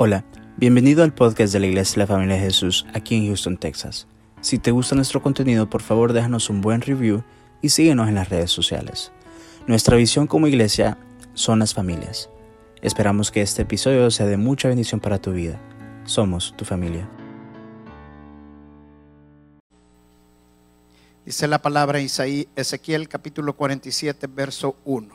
Hola, bienvenido al podcast de la Iglesia de la Familia de Jesús aquí en Houston, Texas. Si te gusta nuestro contenido, por favor déjanos un buen review y síguenos en las redes sociales. Nuestra visión como iglesia son las familias. Esperamos que este episodio sea de mucha bendición para tu vida. Somos tu familia. Dice la palabra Isaí, Ezequiel capítulo 47, verso 1.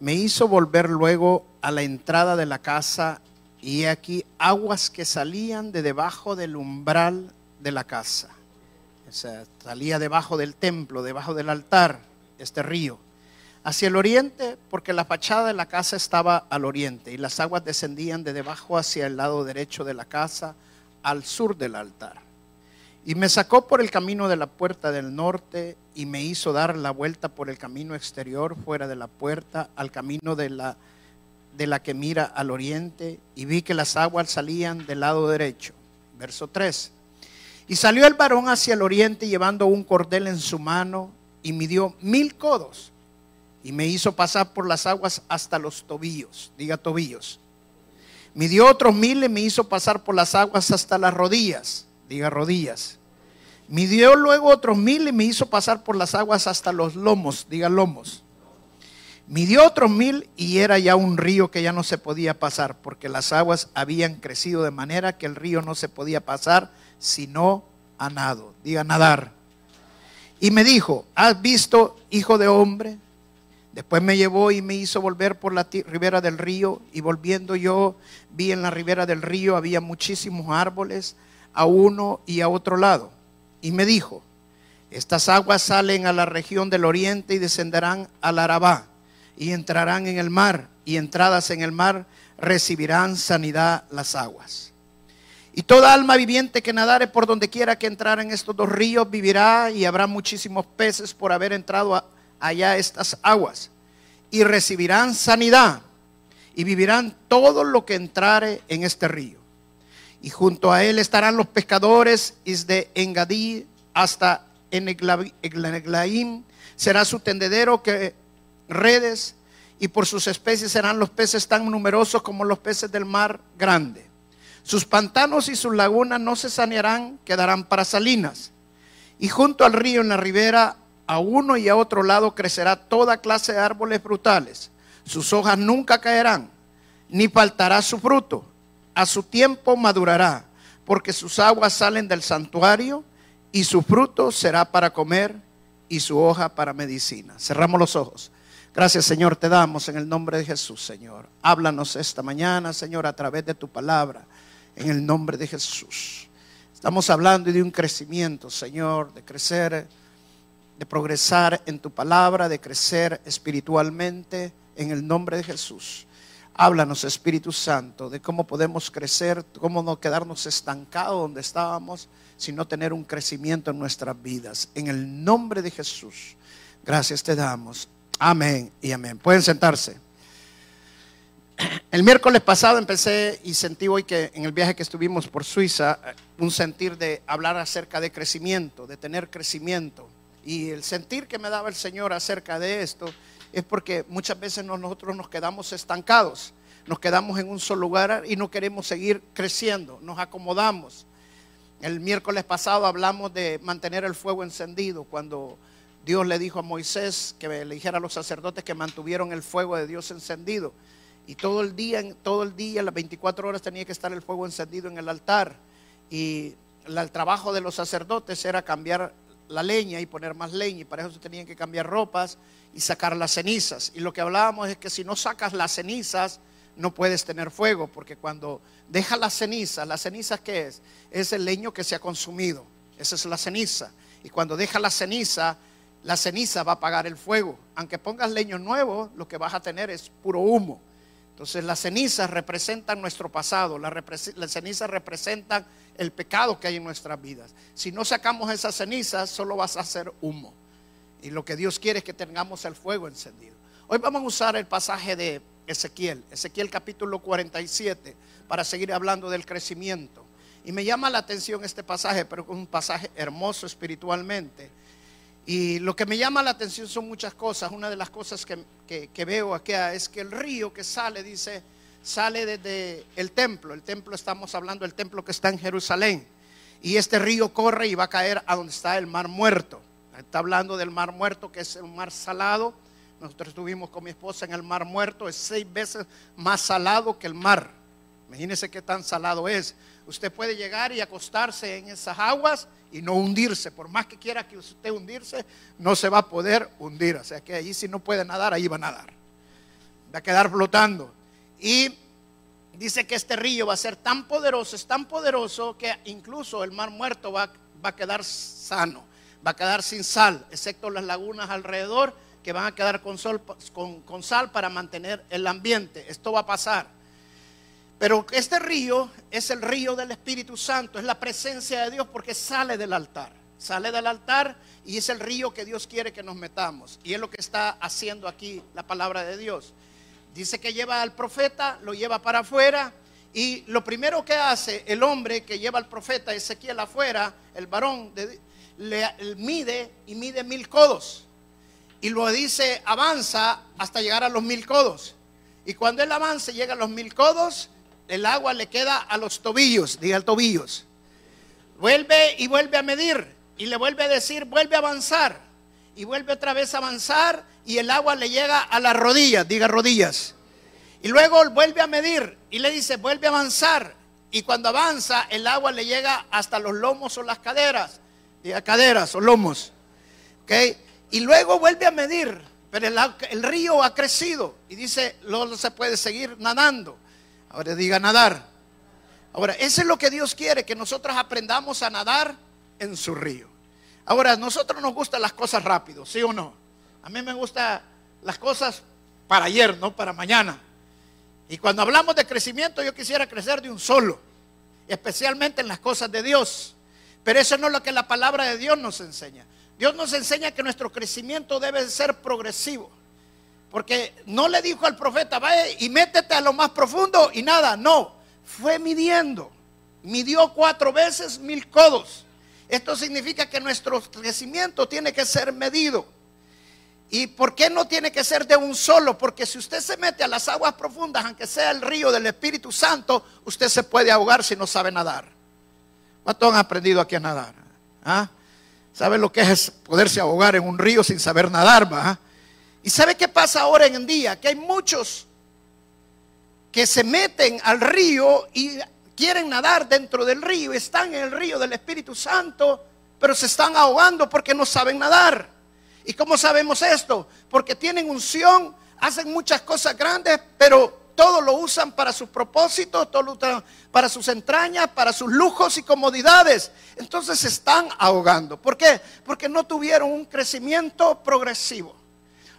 Me hizo volver luego a la entrada de la casa y aquí aguas que salían de debajo del umbral de la casa. O sea, salía debajo del templo, debajo del altar, este río. Hacia el oriente, porque la fachada de la casa estaba al oriente y las aguas descendían de debajo hacia el lado derecho de la casa, al sur del altar. Y me sacó por el camino de la puerta del norte y me hizo dar la vuelta por el camino exterior fuera de la puerta al camino de la, de la que mira al oriente y vi que las aguas salían del lado derecho. Verso 3. Y salió el varón hacia el oriente llevando un cordel en su mano y midió mil codos y me hizo pasar por las aguas hasta los tobillos, diga tobillos. Midió otros mil y me hizo pasar por las aguas hasta las rodillas, diga rodillas. Midió luego otros mil y me hizo pasar por las aguas hasta los lomos, diga lomos. Midió otros mil y era ya un río que ya no se podía pasar, porque las aguas habían crecido de manera que el río no se podía pasar sino a nado, diga nadar. Y me dijo, ¿has visto, hijo de hombre? Después me llevó y me hizo volver por la ribera del río y volviendo yo vi en la ribera del río había muchísimos árboles a uno y a otro lado. Y me dijo, estas aguas salen a la región del oriente y descenderán al Arabá y entrarán en el mar y entradas en el mar recibirán sanidad las aguas. Y toda alma viviente que nadare por donde quiera que entrara en estos dos ríos vivirá y habrá muchísimos peces por haber entrado allá estas aguas. Y recibirán sanidad y vivirán todo lo que entrare en este río. Y junto a él estarán los pescadores desde Engadí hasta Eneglaim. Será su tendedero que redes y por sus especies serán los peces tan numerosos como los peces del mar grande. Sus pantanos y sus lagunas no se sanearán, quedarán para salinas. Y junto al río en la ribera, a uno y a otro lado crecerá toda clase de árboles frutales. Sus hojas nunca caerán, ni faltará su fruto. A su tiempo madurará, porque sus aguas salen del santuario y su fruto será para comer y su hoja para medicina. Cerramos los ojos. Gracias Señor, te damos en el nombre de Jesús, Señor. Háblanos esta mañana, Señor, a través de tu palabra en el nombre de Jesús. Estamos hablando de un crecimiento, Señor, de crecer, de progresar en tu palabra, de crecer espiritualmente en el nombre de Jesús. Háblanos, Espíritu Santo, de cómo podemos crecer, cómo no quedarnos estancados donde estábamos, sino tener un crecimiento en nuestras vidas. En el nombre de Jesús. Gracias te damos. Amén y amén. Pueden sentarse. El miércoles pasado empecé y sentí hoy que en el viaje que estuvimos por Suiza, eh, un sentir de hablar acerca de crecimiento, de tener crecimiento. Y el sentir que me daba el Señor acerca de esto es porque muchas veces nosotros nos quedamos estancados, nos quedamos en un solo lugar y no queremos seguir creciendo, nos acomodamos. El miércoles pasado hablamos de mantener el fuego encendido cuando Dios le dijo a Moisés que le dijera a los sacerdotes que mantuvieron el fuego de Dios encendido. Y todo el día, todo el día, las 24 horas tenía que estar el fuego encendido en el altar. Y el trabajo de los sacerdotes era cambiar la leña y poner más leña. Y para eso tenían que cambiar ropas y sacar las cenizas. Y lo que hablábamos es que si no sacas las cenizas, no puedes tener fuego. Porque cuando dejas las cenizas, ¿las cenizas qué es? Es el leño que se ha consumido. Esa es la ceniza. Y cuando dejas la ceniza, la ceniza va a apagar el fuego. Aunque pongas leño nuevo, lo que vas a tener es puro humo. Entonces las cenizas representan nuestro pasado, las, cenizas representan el pecado que hay en nuestras vidas. Si no sacamos esas cenizas, solo vas a hacer humo. Y lo que Dios quiere es que tengamos el fuego encendido. Hoy vamos a usar el pasaje de Ezequiel, Ezequiel capítulo 47, para seguir hablando del crecimiento. Y me llama la atención este pasaje, pero es un pasaje hermoso espiritualmente y lo que me llama la atención son muchas cosas. Una de las cosas que, veo aquí es que el río que sale, dice, sale desde el templo. El templo, estamos hablando del templo que está en Jerusalén. Y este río corre y va a caer a donde está el mar muerto. Está hablando del mar muerto, que es un mar salado. Nosotros estuvimos con mi esposa en el mar muerto. Es seis veces más salado que el mar. Imagínense qué tan salado es. Usted puede llegar y acostarse en esas aguas y no hundirse. Por más que quiera que usted hundirse, no se va a poder hundir. O sea que allí si no puede nadar, ahí va a nadar. Va a quedar flotando. Y dice que este río va a ser tan poderoso, es tan poderoso que incluso el mar muerto va, va a quedar sano, va a quedar sin sal, excepto las lagunas alrededor que van a quedar con, sol, con sal para mantener el ambiente. Esto va a pasar. Pero este río es el río del Espíritu Santo, es la presencia de Dios porque sale del altar. Sale del altar y es el río que Dios quiere que nos metamos. Y es lo que está haciendo aquí la palabra de Dios. Dice que lleva al profeta, lo lleva para afuera. Y lo primero que hace el hombre que lleva al profeta Ezequiel afuera, el varón, le, mide y mide mil codos. Y lo dice, avanza hasta llegar a los mil codos. Y cuando él avanza llega a los mil codos, el agua le queda a los tobillos, diga tobillos. Vuelve y vuelve a medir y le vuelve a decir, vuelve a avanzar. Y vuelve otra vez a avanzar y el agua le llega a las rodillas, diga rodillas. Y luego vuelve a medir y le dice, vuelve a avanzar. Y cuando avanza, el agua le llega hasta los lomos o las caderas, diga caderas o lomos. ¿Okay? Y luego vuelve a medir, pero el, el río ha crecido y dice, no se puede seguir nadando. Ahora diga nadar. Ahora, eso es lo que Dios quiere, que nosotros aprendamos a nadar en su río. Ahora, a nosotros nos gustan las cosas rápido, ¿sí o no? A mí me gustan las cosas para ayer, no para mañana. Y cuando hablamos de crecimiento, yo quisiera crecer de un solo, especialmente en las cosas de Dios. Pero eso no es lo que la palabra de Dios nos enseña. Dios nos enseña que nuestro crecimiento debe ser progresivo. Porque no le dijo al profeta, vaya y métete a lo más profundo y nada, no, fue midiendo. Midió cuatro veces mil codos. Esto significa que nuestro crecimiento tiene que ser medido. ¿Y por qué no tiene que ser de un solo? Porque si usted se mete a las aguas profundas, aunque sea el río del Espíritu Santo, usted se puede ahogar si no sabe nadar. ¿Cuántos han aprendido aquí a nadar? ¿Ah? ¿Sabe lo que es poderse ahogar en un río sin saber nadar? ¿va? ¿Y sabe qué pasa ahora en día? Que hay muchos que se meten al río y quieren nadar dentro del río, están en el río del Espíritu Santo, pero se están ahogando porque no saben nadar. ¿Y cómo sabemos esto? Porque tienen unción, hacen muchas cosas grandes, pero todo lo usan para sus propósitos, todo lo usan para sus entrañas, para sus lujos y comodidades. Entonces se están ahogando. ¿Por qué? Porque no tuvieron un crecimiento progresivo.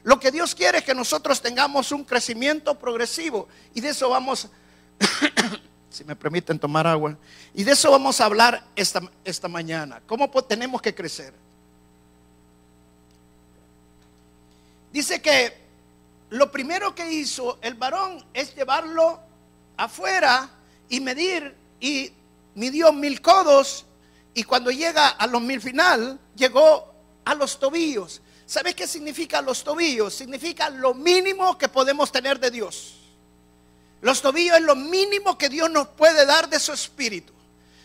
Lo que Dios quiere es que nosotros tengamos un crecimiento progresivo. Y de eso vamos, si me permiten tomar agua, y de eso vamos a hablar esta, esta mañana. ¿Cómo tenemos que crecer? Dice que lo primero que hizo el varón es llevarlo afuera y medir, y midió mil codos, y cuando llega a los mil final, llegó a los tobillos. ¿Sabe qué significa los tobillos? Significa lo mínimo que podemos tener de Dios. Los tobillos es lo mínimo que Dios nos puede dar de su espíritu.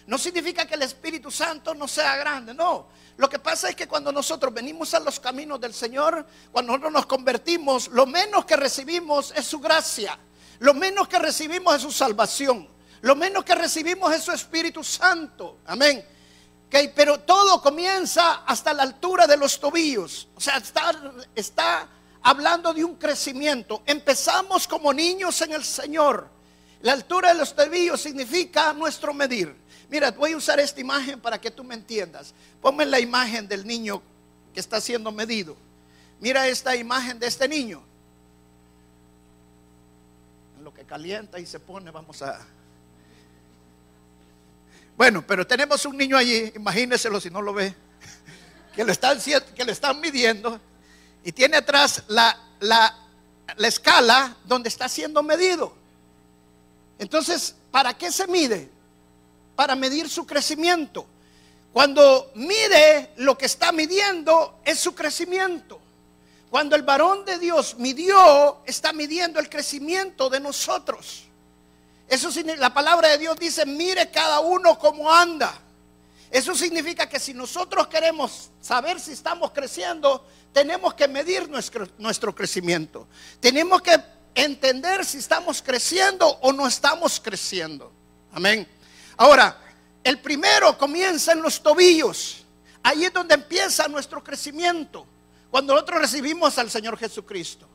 No significa que el Espíritu Santo no sea grande, no. Lo que pasa es que cuando nosotros venimos a los caminos del Señor, cuando nosotros nos convertimos, lo menos que recibimos es su gracia. Lo menos que recibimos es su salvación. Lo menos que recibimos es su Espíritu Santo. Amén pero todo comienza hasta la altura de los tobillos. O sea, está, hablando de un crecimiento. Empezamos como niños en el Señor. La altura de los tobillos significa nuestro medir. Mira, voy a usar esta imagen para que tú me entiendas. Ponme la imagen del niño que está siendo medido. Mira esta imagen de este niño. Lo que calienta y se pone, vamos a bueno, pero tenemos un niño allí, imagíneselo si no lo ve, que le están, que le están midiendo y tiene atrás la, la, la escala donde está siendo medido. Entonces, ¿para qué se mide? Para medir su crecimiento. Cuando mide lo que está midiendo es su crecimiento. Cuando el varón de Dios midió, está midiendo el crecimiento de nosotros. Eso la palabra de Dios dice, mire cada uno cómo anda. Eso significa que si nosotros queremos saber si estamos creciendo, tenemos que medir nuestro, nuestro crecimiento. Tenemos que entender si estamos creciendo o no estamos creciendo. Amén. Ahora, el primero comienza en los tobillos. Ahí es donde empieza nuestro crecimiento. Cuando nosotros recibimos al Señor Jesucristo.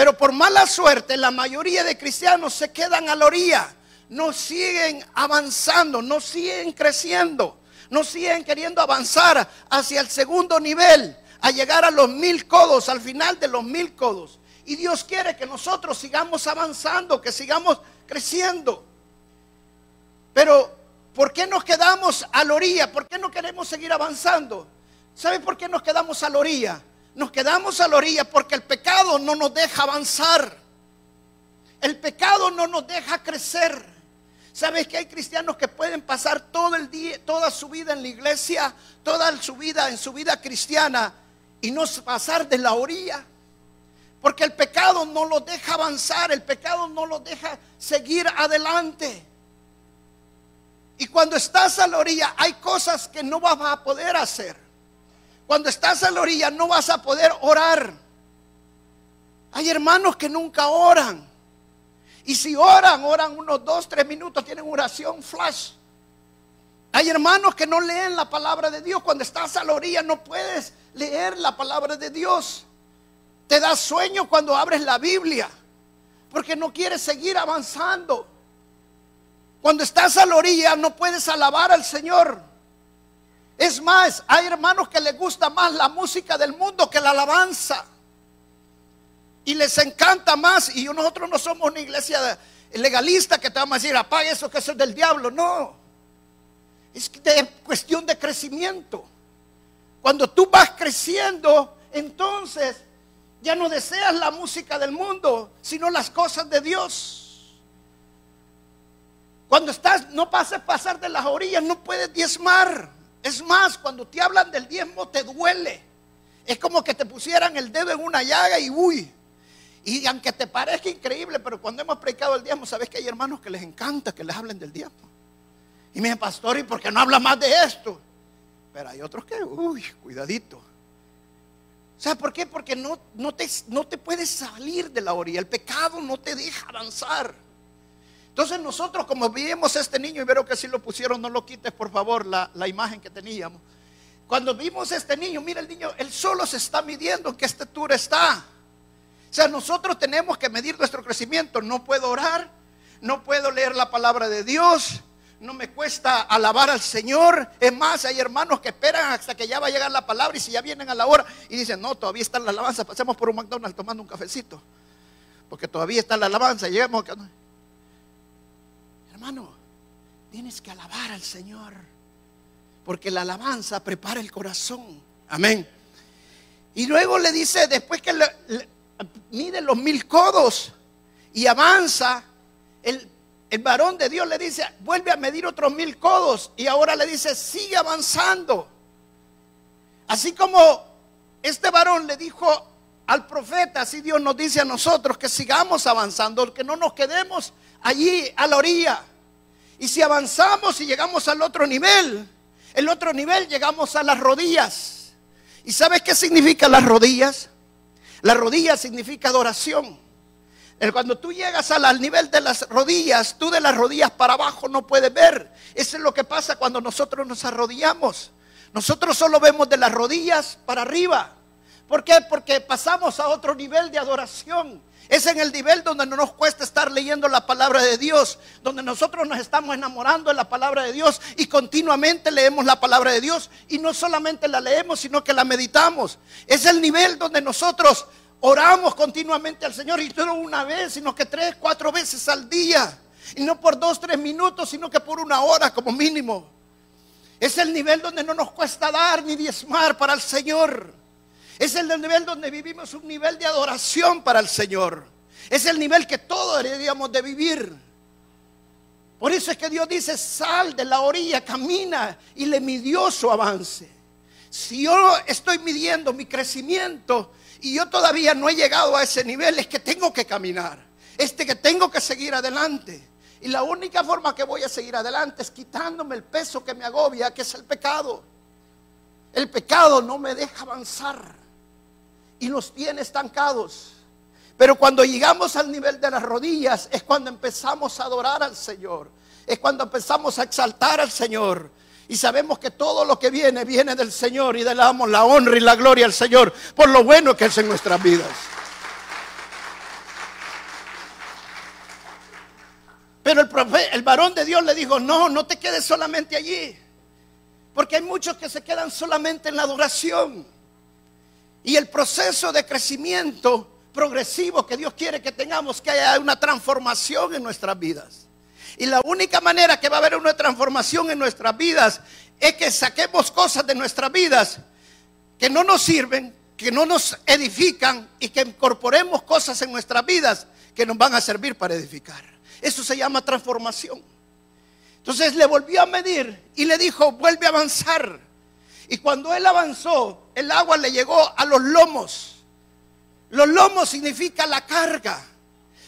Pero por mala suerte, la mayoría de cristianos se quedan a la orilla. No siguen avanzando, no siguen creciendo. No siguen queriendo avanzar hacia el segundo nivel, a llegar a los mil codos, al final de los mil codos. Y Dios quiere que nosotros sigamos avanzando, que sigamos creciendo. Pero, ¿por qué nos quedamos a la orilla? ¿Por qué no queremos seguir avanzando? ¿Sabe por qué nos quedamos a la orilla? Nos quedamos a la orilla porque el pecado no nos deja avanzar. El pecado no nos deja crecer. ¿Sabes que hay cristianos que pueden pasar todo el día, toda su vida en la iglesia, toda su vida en su vida cristiana y no pasar de la orilla? Porque el pecado no los deja avanzar, el pecado no los deja seguir adelante. Y cuando estás a la orilla hay cosas que no vas a poder hacer. Cuando estás a la orilla no vas a poder orar. Hay hermanos que nunca oran. Y si oran, oran unos dos, tres minutos, tienen oración flash. Hay hermanos que no leen la palabra de Dios. Cuando estás a la orilla no puedes leer la palabra de Dios. Te da sueño cuando abres la Biblia. Porque no quieres seguir avanzando. Cuando estás a la orilla no puedes alabar al Señor. Es más, hay hermanos que les gusta más la música del mundo que la alabanza. Y les encanta más. Y nosotros no somos una iglesia legalista que te vamos a decir, apague eso que eso es del diablo. No. Es cuestión de crecimiento. Cuando tú vas creciendo, entonces ya no deseas la música del mundo, sino las cosas de Dios. Cuando estás, no pases pasar de las orillas, no puedes diezmar. Es más, cuando te hablan del diezmo te duele. Es como que te pusieran el dedo en una llaga y uy, y aunque te parezca increíble, pero cuando hemos predicado el diezmo, sabes que hay hermanos que les encanta que les hablen del diezmo. Y me dicen, pastor, ¿y por qué no habla más de esto? Pero hay otros que, uy, cuidadito. ¿Sabes por qué? Porque no, no, te, no te puedes salir de la orilla. El pecado no te deja avanzar. Entonces nosotros como vimos a este niño, y veo que si lo pusieron, no lo quites por favor la, la imagen que teníamos. Cuando vimos a este niño, mira el niño, él solo se está midiendo en qué estatura está. O sea, nosotros tenemos que medir nuestro crecimiento. No puedo orar, no puedo leer la palabra de Dios, no me cuesta alabar al Señor. Es más, hay hermanos que esperan hasta que ya va a llegar la palabra y si ya vienen a la hora y dicen, no, todavía está la alabanza, pasemos por un McDonald's tomando un cafecito. Porque todavía está la alabanza, llegamos. Hermano, tienes que alabar al Señor. Porque la alabanza prepara el corazón. Amén. Y luego le dice, después que le, mide los mil codos y avanza, el, el varón de Dios le dice, vuelve a medir otros mil codos y ahora le dice, sigue avanzando. Así como este varón le dijo al profeta, así Dios nos dice a nosotros que sigamos avanzando, que no nos quedemos allí a la orilla. Y si avanzamos y llegamos al otro nivel, el otro nivel llegamos a las rodillas. ¿Y sabes qué significa las rodillas? La rodilla significa adoración. Cuando tú llegas al nivel de las rodillas, tú de las rodillas para abajo no puedes ver. Eso es lo que pasa cuando nosotros nos arrodillamos. Nosotros solo vemos de las rodillas para arriba. ¿Por qué? Porque pasamos a otro nivel de adoración. Es en el nivel donde no nos cuesta estar leyendo la palabra de Dios, donde nosotros nos estamos enamorando de la palabra de Dios y continuamente leemos la palabra de Dios y no solamente la leemos, sino que la meditamos. Es el nivel donde nosotros oramos continuamente al Señor y no una vez, sino que tres, cuatro veces al día. Y no por dos, tres minutos, sino que por una hora como mínimo. Es el nivel donde no nos cuesta dar ni diezmar para el Señor. Es el nivel donde vivimos un nivel de adoración para el Señor. Es el nivel que todos deberíamos de vivir. Por eso es que Dios dice, sal de la orilla, camina y le midió su avance. Si yo estoy midiendo mi crecimiento y yo todavía no he llegado a ese nivel, es que tengo que caminar. Este que tengo que seguir adelante. Y la única forma que voy a seguir adelante es quitándome el peso que me agobia, que es el pecado. El pecado no me deja avanzar y nos tiene estancados. Pero cuando llegamos al nivel de las rodillas es cuando empezamos a adorar al Señor. Es cuando empezamos a exaltar al Señor. Y sabemos que todo lo que viene viene del Señor y le damos la honra y la gloria al Señor por lo bueno que es en nuestras vidas. Pero el, el varón de Dios le dijo, no, no te quedes solamente allí. Porque hay muchos que se quedan solamente en la adoración. Y el proceso de crecimiento progresivo que Dios quiere que tengamos, que haya una transformación en nuestras vidas. Y la única manera que va a haber una transformación en nuestras vidas es que saquemos cosas de nuestras vidas que no nos sirven, que no nos edifican y que incorporemos cosas en nuestras vidas que nos van a servir para edificar. Eso se llama transformación. Entonces le volvió a medir y le dijo, vuelve a avanzar. Y cuando él avanzó, el agua le llegó a los lomos. Los lomos significa la carga.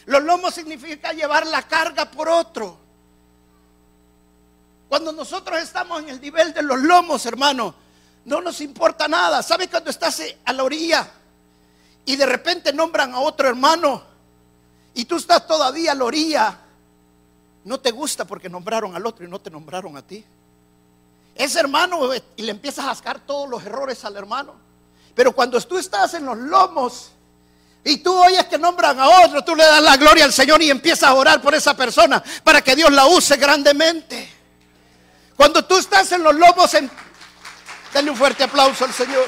Los lomos significa llevar la carga por otro. Cuando nosotros estamos en el nivel de los lomos, hermano, no nos importa nada. ¿Sabe cuando estás a la orilla y de repente nombran a otro hermano y tú estás todavía a la orilla no te gusta porque nombraron al otro y no te nombraron a ti. Ese hermano y le empiezas a ascar todos los errores al hermano. Pero cuando tú estás en los lomos y tú oyes que nombran a otro, tú le das la gloria al Señor y empiezas a orar por esa persona para que Dios la use grandemente. Cuando tú estás en los lomos, en... dale un fuerte aplauso al Señor.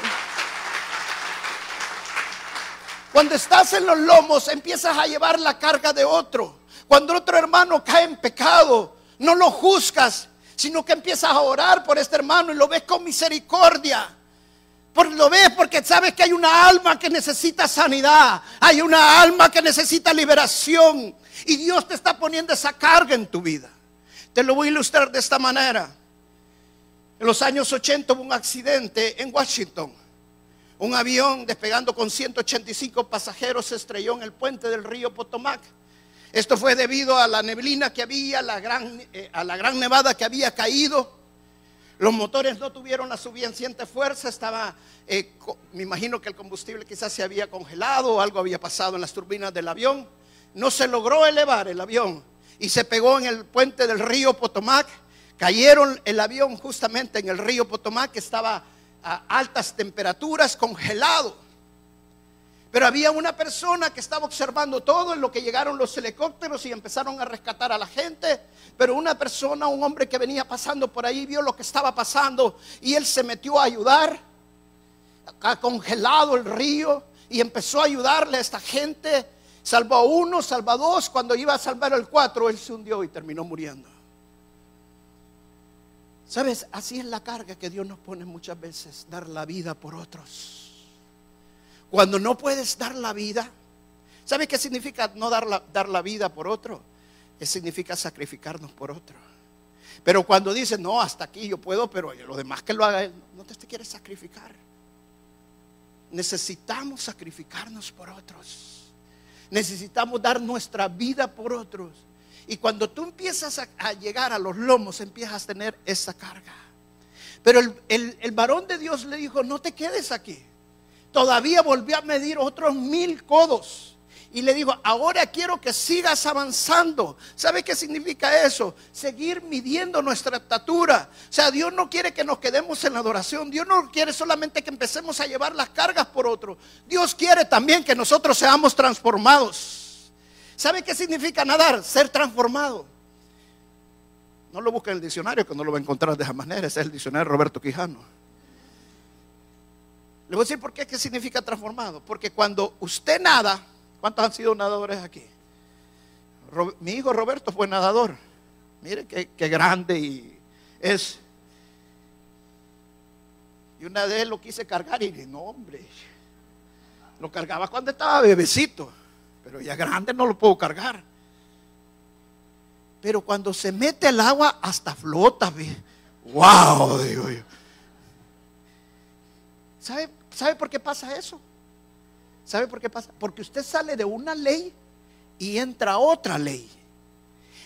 Cuando estás en los lomos, empiezas a llevar la carga de otro. Cuando otro hermano cae en pecado, no lo juzgas, sino que empiezas a orar por este hermano y lo ves con misericordia. Por, lo ves porque sabes que hay una alma que necesita sanidad, hay una alma que necesita liberación y Dios te está poniendo esa carga en tu vida. Te lo voy a ilustrar de esta manera. En los años 80 hubo un accidente en Washington. Un avión despegando con 185 pasajeros se estrelló en el puente del río Potomac. Esto fue debido a la neblina que había, la gran, eh, a la gran nevada que había caído. Los motores no tuvieron la suficiente fuerza, estaba, eh, me imagino que el combustible quizás se había congelado o algo había pasado en las turbinas del avión. No se logró elevar el avión y se pegó en el puente del río Potomac. Cayeron el avión justamente en el río Potomac que estaba a altas temperaturas, congelado. Pero había una persona que estaba observando todo en lo que llegaron los helicópteros y empezaron a rescatar a la gente. Pero una persona, un hombre que venía pasando por ahí, vio lo que estaba pasando y él se metió a ayudar. Ha congelado el río y empezó a ayudarle a esta gente. Salvó a uno, salvó a dos. Cuando iba a salvar al cuatro, él se hundió y terminó muriendo. ¿Sabes? Así es la carga que Dios nos pone muchas veces, dar la vida por otros. Cuando no puedes dar la vida, ¿sabe qué significa no dar la, dar la vida por otro? Que significa sacrificarnos por otro. Pero cuando dices, no, hasta aquí yo puedo, pero lo demás que lo haga él, no te, quieres sacrificar. Necesitamos sacrificarnos por otros. Necesitamos dar nuestra vida por otros. Y cuando tú empiezas a, llegar a los lomos, empiezas a tener esa carga. Pero el, el varón de Dios le dijo, no te quedes aquí todavía volvió a medir otros mil codos. Y le digo, ahora quiero que sigas avanzando. ¿Sabe qué significa eso? Seguir midiendo nuestra estatura. O sea, Dios no quiere que nos quedemos en la adoración. Dios no quiere solamente que empecemos a llevar las cargas por otro. Dios quiere también que nosotros seamos transformados. ¿Sabe qué significa nadar? Ser transformado. No lo busque en el diccionario, que no lo va a encontrar de esa manera. Ese es el diccionario de Roberto Quijano. Le voy a decir por qué, qué significa transformado. Porque cuando usted nada, ¿cuántos han sido nadadores aquí? mi hijo Roberto fue nadador. Mire qué, grande y es. Y una vez lo quise cargar y dije, no, hombre. Lo cargaba cuando estaba bebecito, pero ya grande no lo puedo cargar. Pero cuando se mete el agua, hasta flota. ¡Wow! Digo yo. ¿Sabe, ¿Sabe por qué pasa eso? ¿Sabe por qué pasa? Porque usted sale de una ley y entra otra ley.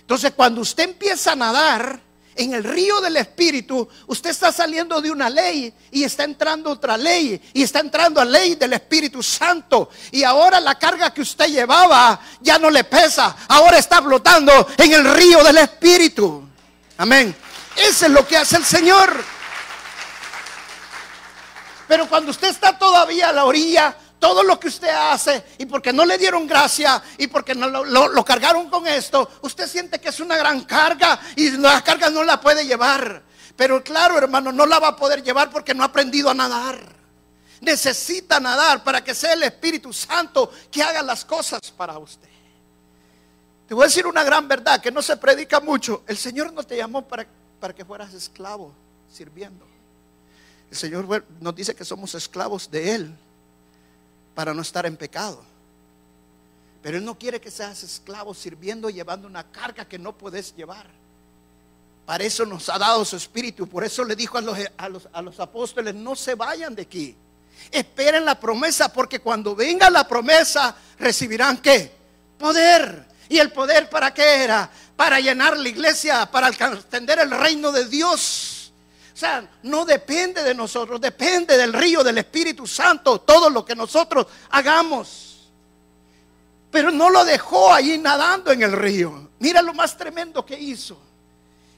Entonces, cuando usted empieza a nadar en el río del Espíritu, usted está saliendo de una ley y está entrando otra ley y está entrando a ley del Espíritu Santo. Y ahora la carga que usted llevaba ya no le pesa, ahora está flotando en el río del Espíritu. Amén. Eso es lo que hace el Señor. Pero cuando usted está todavía a la orilla, todo lo que usted hace y porque no le dieron gracia y porque lo, cargaron con esto, usted siente que es una gran carga y la carga no la puede llevar. Pero claro, hermano, no la va a poder llevar porque no ha aprendido a nadar. Necesita nadar para que sea el Espíritu Santo que haga las cosas para usted. Te voy a decir una gran verdad que no se predica mucho. El Señor no te llamó para, para que fueras esclavo sirviendo. El Señor nos dice que somos esclavos de Él para no estar en pecado. Pero Él no quiere que seas esclavo sirviendo, llevando una carga que no puedes llevar. Para eso nos ha dado su espíritu. Por eso le dijo a los, a los, apóstoles, no se vayan de aquí. Esperen la promesa, porque cuando venga la promesa, recibirán qué? Poder. ¿Y el poder para qué era? Para llenar la iglesia, para extender el reino de Dios. No depende de nosotros, depende del río del Espíritu Santo, todo lo que nosotros hagamos. Pero no lo dejó allí nadando en el río. Mira lo más tremendo que hizo.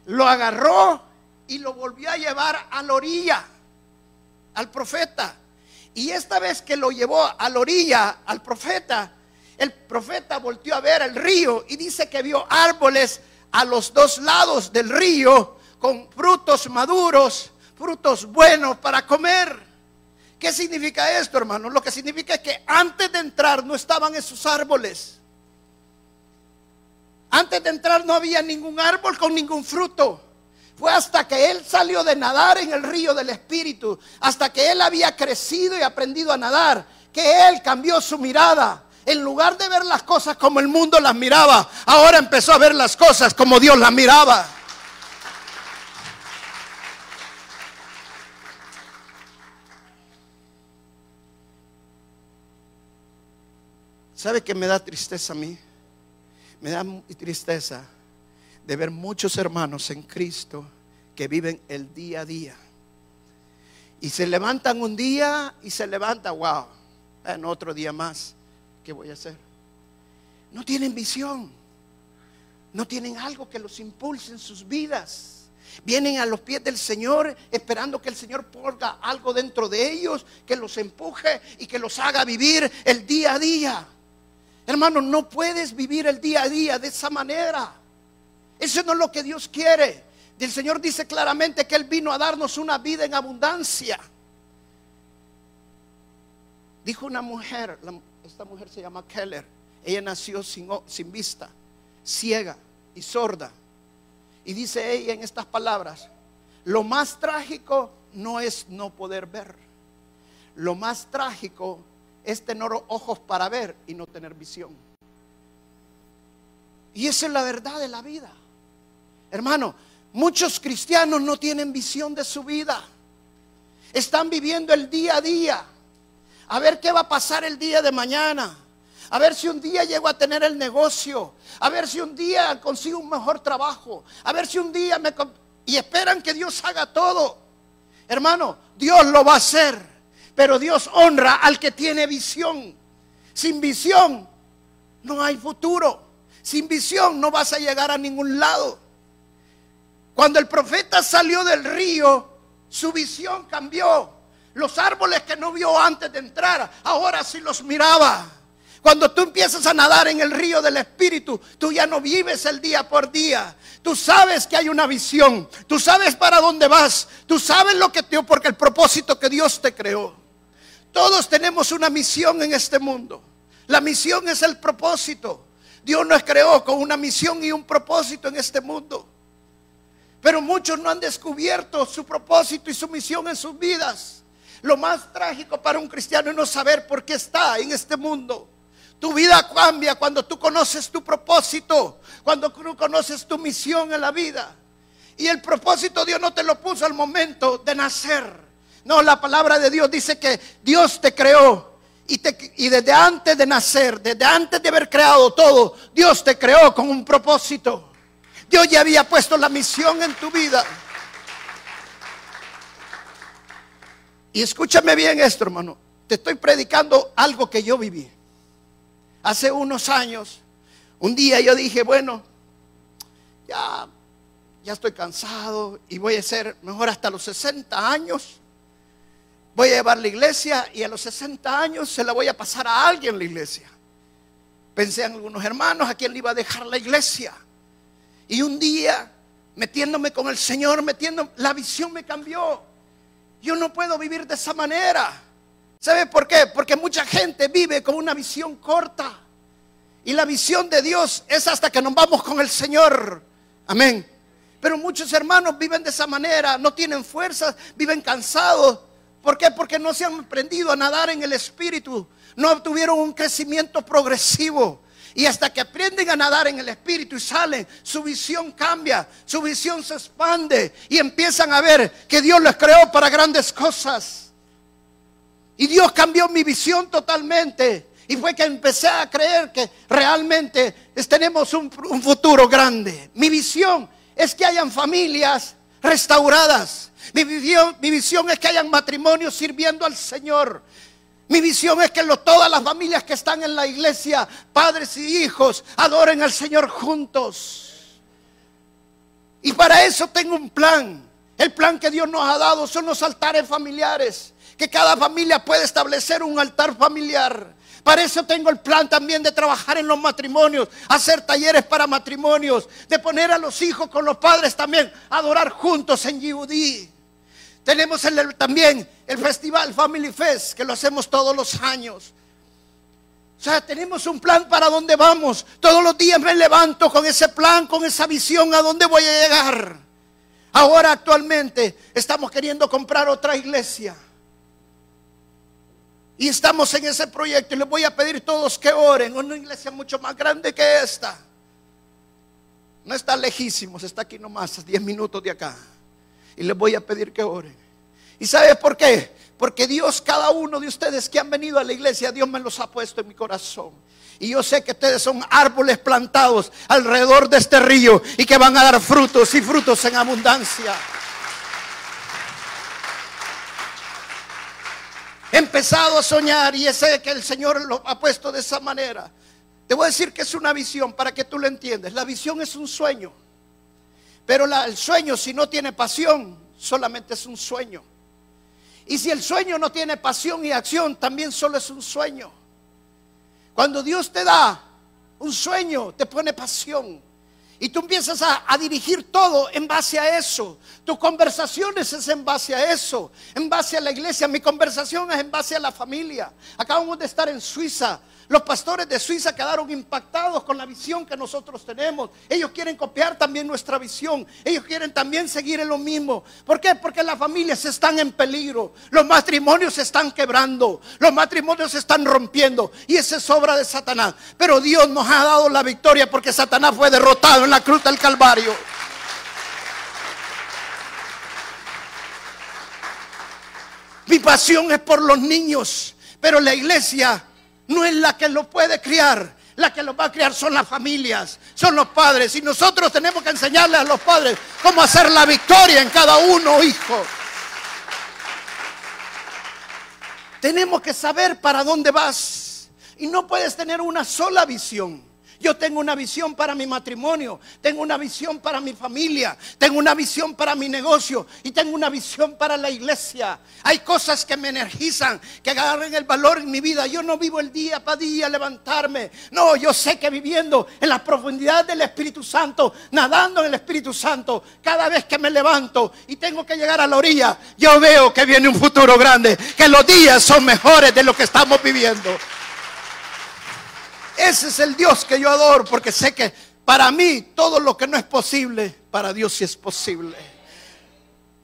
Lo agarró y lo volvió a llevar a la orilla, al profeta. Y esta vez que lo llevó a la orilla, al profeta, el profeta volvió a ver el río y dice que vio árboles a los dos lados del río con frutos maduros, frutos buenos para comer. ¿Qué significa esto, hermano? Lo que significa es que antes de entrar no estaban esos árboles. Antes de entrar no había ningún árbol con ningún fruto. Fue hasta que él salió de nadar en el río del Espíritu, hasta que él había crecido y aprendido a nadar, que él cambió su mirada. En lugar de ver las cosas como el mundo las miraba, ahora empezó a ver las cosas como Dios las miraba. ¿Sabe qué me da tristeza a mí? Me da tristeza de ver muchos hermanos en Cristo que viven el día a día. Y se levantan un día y se levanta, wow, en otro día más, ¿qué voy a hacer? No tienen visión, no tienen algo que los impulse en sus vidas. Vienen a los pies del Señor esperando que el Señor ponga algo dentro de ellos, que los empuje y que los haga vivir el día a día. Hermano, no puedes vivir el día a día de esa manera. Eso no es lo que Dios quiere. el Señor dice claramente que Él vino a darnos una vida en abundancia. Dijo una mujer, esta mujer se llama Keller, ella nació sin, sin vista, ciega y sorda. Y dice ella en estas palabras, lo más trágico no es no poder ver. Lo más trágico es tener ojos para ver y no tener visión. Y esa es la verdad de la vida. Hermano, muchos cristianos no tienen visión de su vida. Están viviendo el día a día. A ver qué va a pasar el día de mañana. A ver si un día llego a tener el negocio. A ver si un día consigo un mejor trabajo. A ver si un día me... Y esperan que Dios haga todo. Hermano, Dios lo va a hacer. Pero Dios honra al que tiene visión. Sin visión no hay futuro. Sin visión no vas a llegar a ningún lado. Cuando el profeta salió del río, su visión cambió. Los árboles que no vio antes de entrar, ahora sí los miraba. Cuando tú empiezas a nadar en el río del Espíritu, tú ya no vives el día por día. Tú sabes que hay una visión. Tú sabes para dónde vas. Tú sabes lo que te porque el propósito que Dios te creó. Todos tenemos una misión en este mundo. La misión es el propósito. Dios nos creó con una misión y un propósito en este mundo. Pero muchos no han descubierto su propósito y su misión en sus vidas. Lo más trágico para un cristiano es no saber por qué está en este mundo. Tu vida cambia cuando tú conoces tu propósito, cuando tú conoces tu misión en la vida. Y el propósito Dios no te lo puso al momento de nacer. No, la palabra de Dios dice que Dios te creó y, y, desde antes de nacer, desde antes de haber creado todo, Dios te creó con un propósito. Dios ya había puesto la misión en tu vida. Y escúchame bien esto, hermano. Te estoy predicando algo que yo viví. Hace unos años, un día yo dije, bueno, ya, ya estoy cansado y voy a ser mejor hasta los 60 años. Voy a llevar la iglesia y a los 60 años se la voy a pasar a alguien la iglesia. Pensé en algunos hermanos a quien le iba a dejar la iglesia. Y un día, metiéndome con el Señor, metiendo, la visión me cambió. Yo no puedo vivir de esa manera. ¿Sabe por qué? Porque mucha gente vive con una visión corta. Y la visión de Dios es hasta que nos vamos con el Señor. Amén. Pero muchos hermanos viven de esa manera, no tienen fuerzas, viven cansados. ¿Por qué? Porque no se han aprendido a nadar en el Espíritu, no tuvieron un crecimiento progresivo. Y hasta que aprenden a nadar en el Espíritu y salen, su visión cambia, su visión se expande y empiezan a ver que Dios les creó para grandes cosas. Y Dios cambió mi visión totalmente. Y fue que empecé a creer que realmente tenemos un futuro grande. Mi visión es que hayan familias restauradas. Mi visión, es que hayan matrimonios sirviendo al Señor. Mi visión es que todas las familias que están en la iglesia, padres y hijos, adoren al Señor juntos. Y para eso tengo un plan. El plan que Dios nos ha dado son los altares familiares. Que cada familia puede establecer un altar familiar. Para eso tengo el plan también de trabajar en los matrimonios, hacer talleres para matrimonios, de poner a los hijos con los padres también, adorar juntos en Yehudí. Tenemos también el festival Family Fest, que lo hacemos todos los años. O sea, tenemos un plan para dónde vamos. Todos los días me levanto con ese plan, con esa visión a dónde voy a llegar. Ahora actualmente estamos queriendo comprar otra iglesia. Y estamos en ese proyecto y les voy a pedir todos que oren. Una iglesia mucho más grande que esta. No está lejísimos, está aquí nomás, 10 minutos de acá. Y les voy a pedir que oren. ¿Y sabes por qué? Porque Dios, cada uno de ustedes que han venido a la iglesia, Dios me los ha puesto en mi corazón. Y yo sé que ustedes son árboles plantados alrededor de este río y que van a dar frutos y frutos en abundancia. Empezado a soñar y sé que el Señor lo ha puesto de esa manera. Te voy a decir que es una visión para que tú lo entiendas. La visión es un sueño. Pero el sueño si no tiene pasión, solamente es un sueño. Y si el sueño no tiene pasión y acción, también solo es un sueño. Cuando Dios te da un sueño, te pone pasión. Y tú empiezas a, dirigir todo en base a eso. Tu conversaciones es en base a eso. En base a la iglesia. Mi conversación es en base a la familia. Acabamos de estar en Suiza los pastores de Suiza quedaron impactados con la visión que nosotros tenemos. Ellos quieren copiar también nuestra visión. Ellos quieren también seguir en lo mismo. ¿Por qué? Porque las familias están en peligro. Los matrimonios se están quebrando. Los matrimonios se están rompiendo. Y esa es obra de Satanás. Pero Dios nos ha dado la victoria porque Satanás fue derrotado la cruz del Calvario. Mi pasión es por los niños. Pero la iglesia no es la que lo puede criar. La que lo va a criar son las familias, son los padres. Y nosotros tenemos que enseñarle a los padres cómo hacer la victoria en cada uno, hijo. Tenemos que saber para dónde vas. Y no puedes tener una sola visión. Yo tengo una visión para mi matrimonio, tengo una visión para mi familia, tengo una visión para mi negocio y tengo una visión para la iglesia. Hay cosas que me energizan, que agarren el valor en mi vida. Yo no vivo el día para día levantarme. No, yo sé que viviendo en la profundidad del Espíritu Santo, nadando en el Espíritu Santo, cada vez que me levanto y tengo que llegar a la orilla, yo veo que viene un futuro grande, que los días son mejores de lo que estamos viviendo. Ese es el Dios que yo adoro porque sé que para mí todo lo que no es posible, para Dios sí es posible.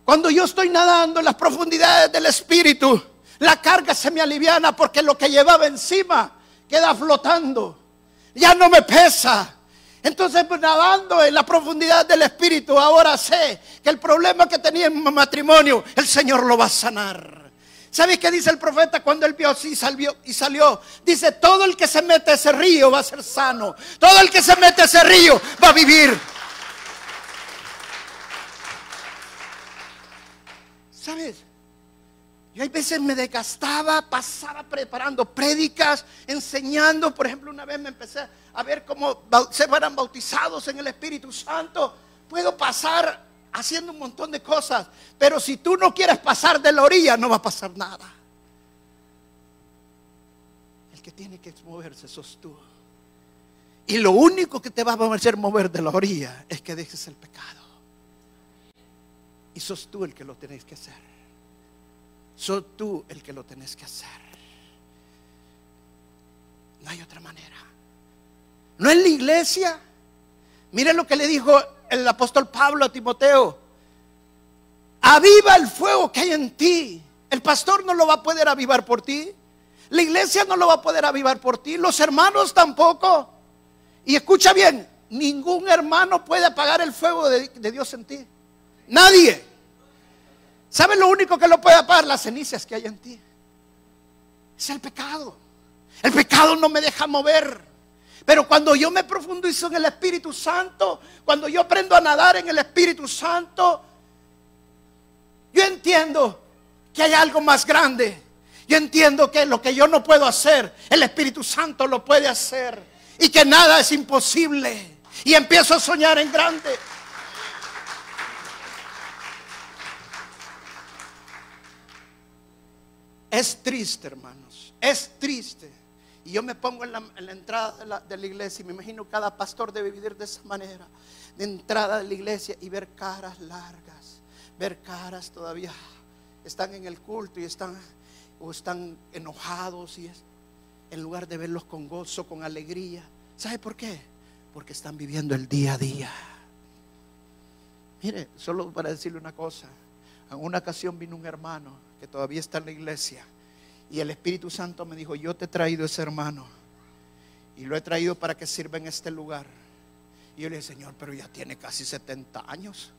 Cuando yo estoy nadando en las profundidades del Espíritu, la carga se me aliviana porque lo que llevaba encima queda flotando. Ya no me pesa. Entonces, pues, nadando en la profundidad del Espíritu, ahora sé que el problema que tenía en mi matrimonio, el Señor lo va a sanar. ¿Sabes qué dice el profeta cuando él vio así y salió? Dice, todo el que se mete a ese río va a ser sano. Todo el que se mete a ese río va a vivir. ¿Sabes? Yo hay veces me desgastaba, pasaba preparando prédicas, enseñando. Por ejemplo, una vez me empecé a ver cómo se fueran bautizados en el Espíritu Santo. Puedo pasar haciendo un montón de cosas, pero si tú no quieres pasar de la orilla, no va a pasar nada. El que tiene que moverse sos tú. Y lo único que te va a hacer mover de la orilla es que dejes el pecado. Y sos tú el que lo tenés que hacer. Sos tú el que lo tenés que hacer. No hay otra manera. No en la iglesia. Miren lo que le dijo el apóstol Pablo a Timoteo. Aviva el fuego que hay en ti. El pastor no lo va a poder avivar por ti. La iglesia no lo va a poder avivar por ti. Los hermanos tampoco. Y escucha bien, ningún hermano puede apagar el fuego de, Dios en ti. Nadie. ¿Sabes lo único que lo puede apagar? Las cenizas que hay en ti. Es el pecado. El pecado no me deja mover. Pero cuando yo me profundizo en el Espíritu Santo, cuando yo aprendo a nadar en el Espíritu Santo, yo entiendo que hay algo más grande. Yo entiendo que lo que yo no puedo hacer, el Espíritu Santo lo puede hacer y que nada es imposible. Y empiezo a soñar en grande. Es triste, hermanos. Es triste. Y yo me pongo en la, entrada de la, iglesia y me imagino cada pastor debe vivir de esa manera. De entrada de la iglesia y ver caras largas. Ver caras todavía. Están en el culto y están, o están enojados y es, en lugar de verlos con gozo, con alegría. ¿Sabe por qué? Porque están viviendo el día a día. Mire, solo para decirle una cosa. En una ocasión vino un hermano que todavía está en la iglesia y el Espíritu Santo me dijo, yo te he traído ese hermano y lo he traído para que sirva en este lugar. Y yo le dije, Señor, pero ya tiene casi 70 años.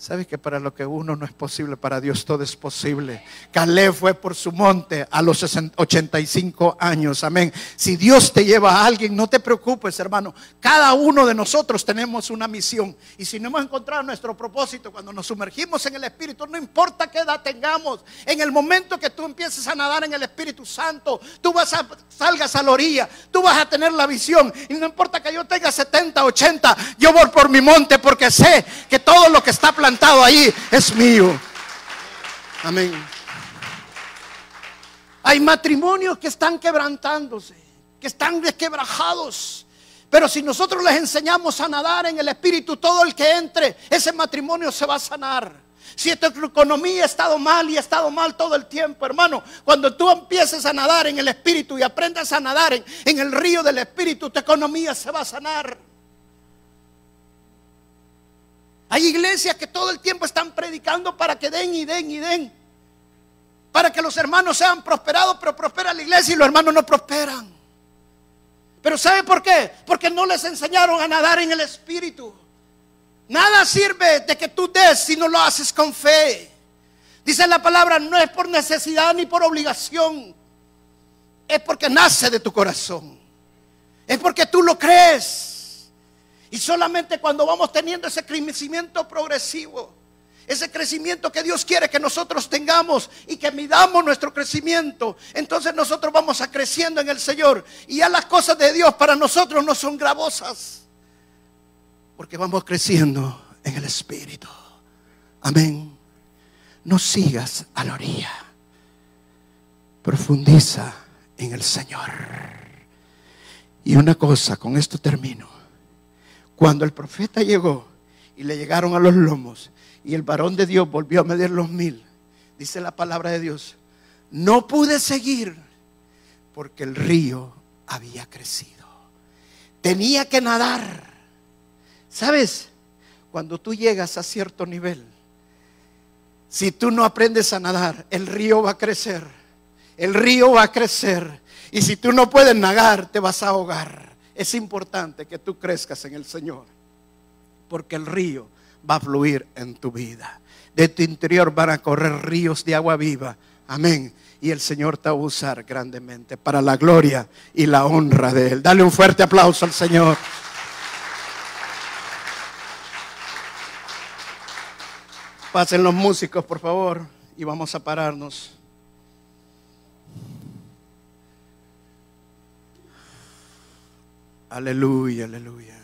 ¿Sabes que para lo que uno no es posible, para Dios todo es posible? Caleb fue por su monte a los 85 años. Amén. Si Dios te lleva a alguien, no te preocupes, hermano. Cada uno de nosotros tenemos una misión. Y si no hemos encontrado nuestro propósito, cuando nos sumergimos en el Espíritu, no importa qué edad tengamos, en el momento que tú empieces a nadar en el Espíritu Santo, tú vas a salgas a la orilla, tú vas a tener la visión. Y no importa que yo tenga 70, 80, yo voy por mi monte porque sé que todo lo que está planteado ahí es mío. Amén. Hay matrimonios que están quebrantándose, que están desquebrajados. Pero si nosotros les enseñamos a nadar en el espíritu, todo el que entre, ese matrimonio se va a sanar. Si tu economía ha estado mal y ha estado mal todo el tiempo, hermano, cuando tú empieces a nadar en el espíritu y aprendas a nadar en el río del espíritu, tu economía se va a sanar. Hay iglesias que todo el tiempo están predicando para que den y den y den. Para que los hermanos sean prosperados, pero prospera la iglesia y los hermanos no prosperan. Pero ¿sabe por qué? Porque no les enseñaron a nadar en el Espíritu. Nada sirve de que tú des si no lo haces con fe. Dice la palabra, no es por necesidad ni por obligación. Es porque nace de tu corazón. Es porque tú lo crees. Y solamente cuando vamos teniendo ese crecimiento progresivo, ese crecimiento que Dios quiere que nosotros tengamos y que midamos nuestro crecimiento, entonces nosotros vamos a creciendo en el Señor. Y ya las cosas de Dios para nosotros no son gravosas, porque vamos creciendo en el Espíritu. Amén. No sigas a la orilla, profundiza en el Señor. Y una cosa, con esto termino. Cuando el profeta llegó y le llegaron a los lomos y el varón de Dios volvió a medir los mil, dice la palabra de Dios, no pude seguir porque el río había crecido. Tenía que nadar. ¿Sabes? Cuando tú llegas a cierto nivel, si tú no aprendes a nadar, el río va a crecer. El río va a crecer. Y si tú no puedes nadar, te vas a ahogar es importante que tú crezcas en el Señor, porque el río va a fluir en tu vida. De tu interior van a correr ríos de agua viva. Amén. Y el Señor te va a usar grandemente para la gloria y la honra de Él. Dale un fuerte aplauso al Señor. Pasen los músicos, por favor. y vamos a pararnos. Aleluia, aleluia.